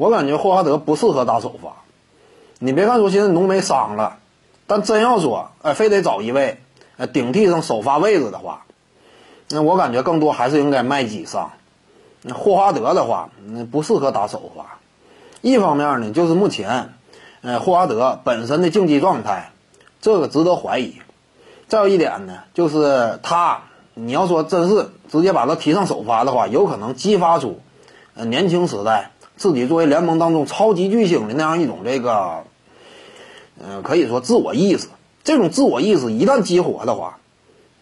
我感觉霍华德不适合打首发。你别看说现在浓眉伤了，但真要说，哎，非得找一位，呃，顶替上首发位置的话，那我感觉更多还是应该麦基上。霍华德的话，那不适合打首发。一方面呢，就是目前，呃，霍华德本身的竞技状态，这个值得怀疑。再有一点呢，就是他，你要说真是直接把他提上首发的话，有可能激发出，呃，年轻时代自己作为联盟当中超级巨星的那样一种这个，呃，可以说自我意识。这种自我意识一旦激活的话，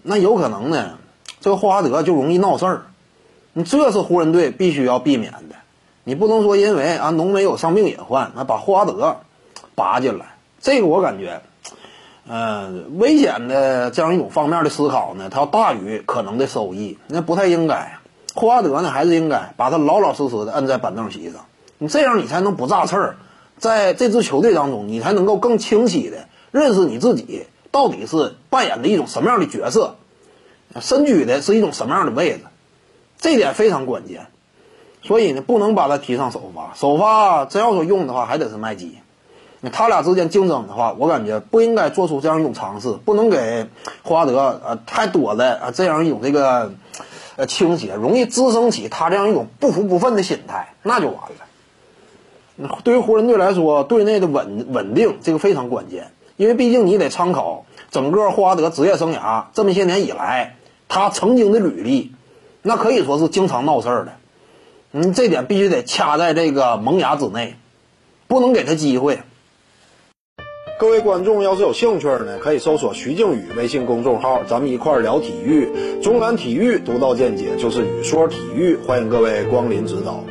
那有可能呢，这个霍华德就容易闹事儿。你这是湖人队必须要避免的。你不能说因为啊浓眉有伤病隐患，那把霍华德拔进来，这个我感觉，呃，危险的这样一种方面的思考呢，它要大于可能的收益，那不太应该。霍华德呢，还是应该把他老老实实的摁在板凳席上，你这样你才能不炸刺儿，在这支球队当中，你才能够更清晰的认识你自己到底是扮演的一种什么样的角色，身居的是一种什么样的位置，这点非常关键。所以呢，不能把他提上首发。首发真要说用的话，还得是麦基。他俩之间竞争的话，我感觉不应该做出这样一种尝试，不能给霍华德呃太多的啊这样一种这个呃倾斜，容易滋生起他这样一种不服不忿的心态，那就完了。对于湖人队来说，队内的稳稳定这个非常关键，因为毕竟你得参考整个霍华德职业生涯这么些年以来他曾经的履历，那可以说是经常闹事儿的。嗯，这点必须得掐在这个萌芽之内，不能给他机会。各位观众要是有兴趣呢，可以搜索徐静宇微信公众号，咱们一块儿聊体育。中南体育独到见解就是语说体育，欢迎各位光临指导。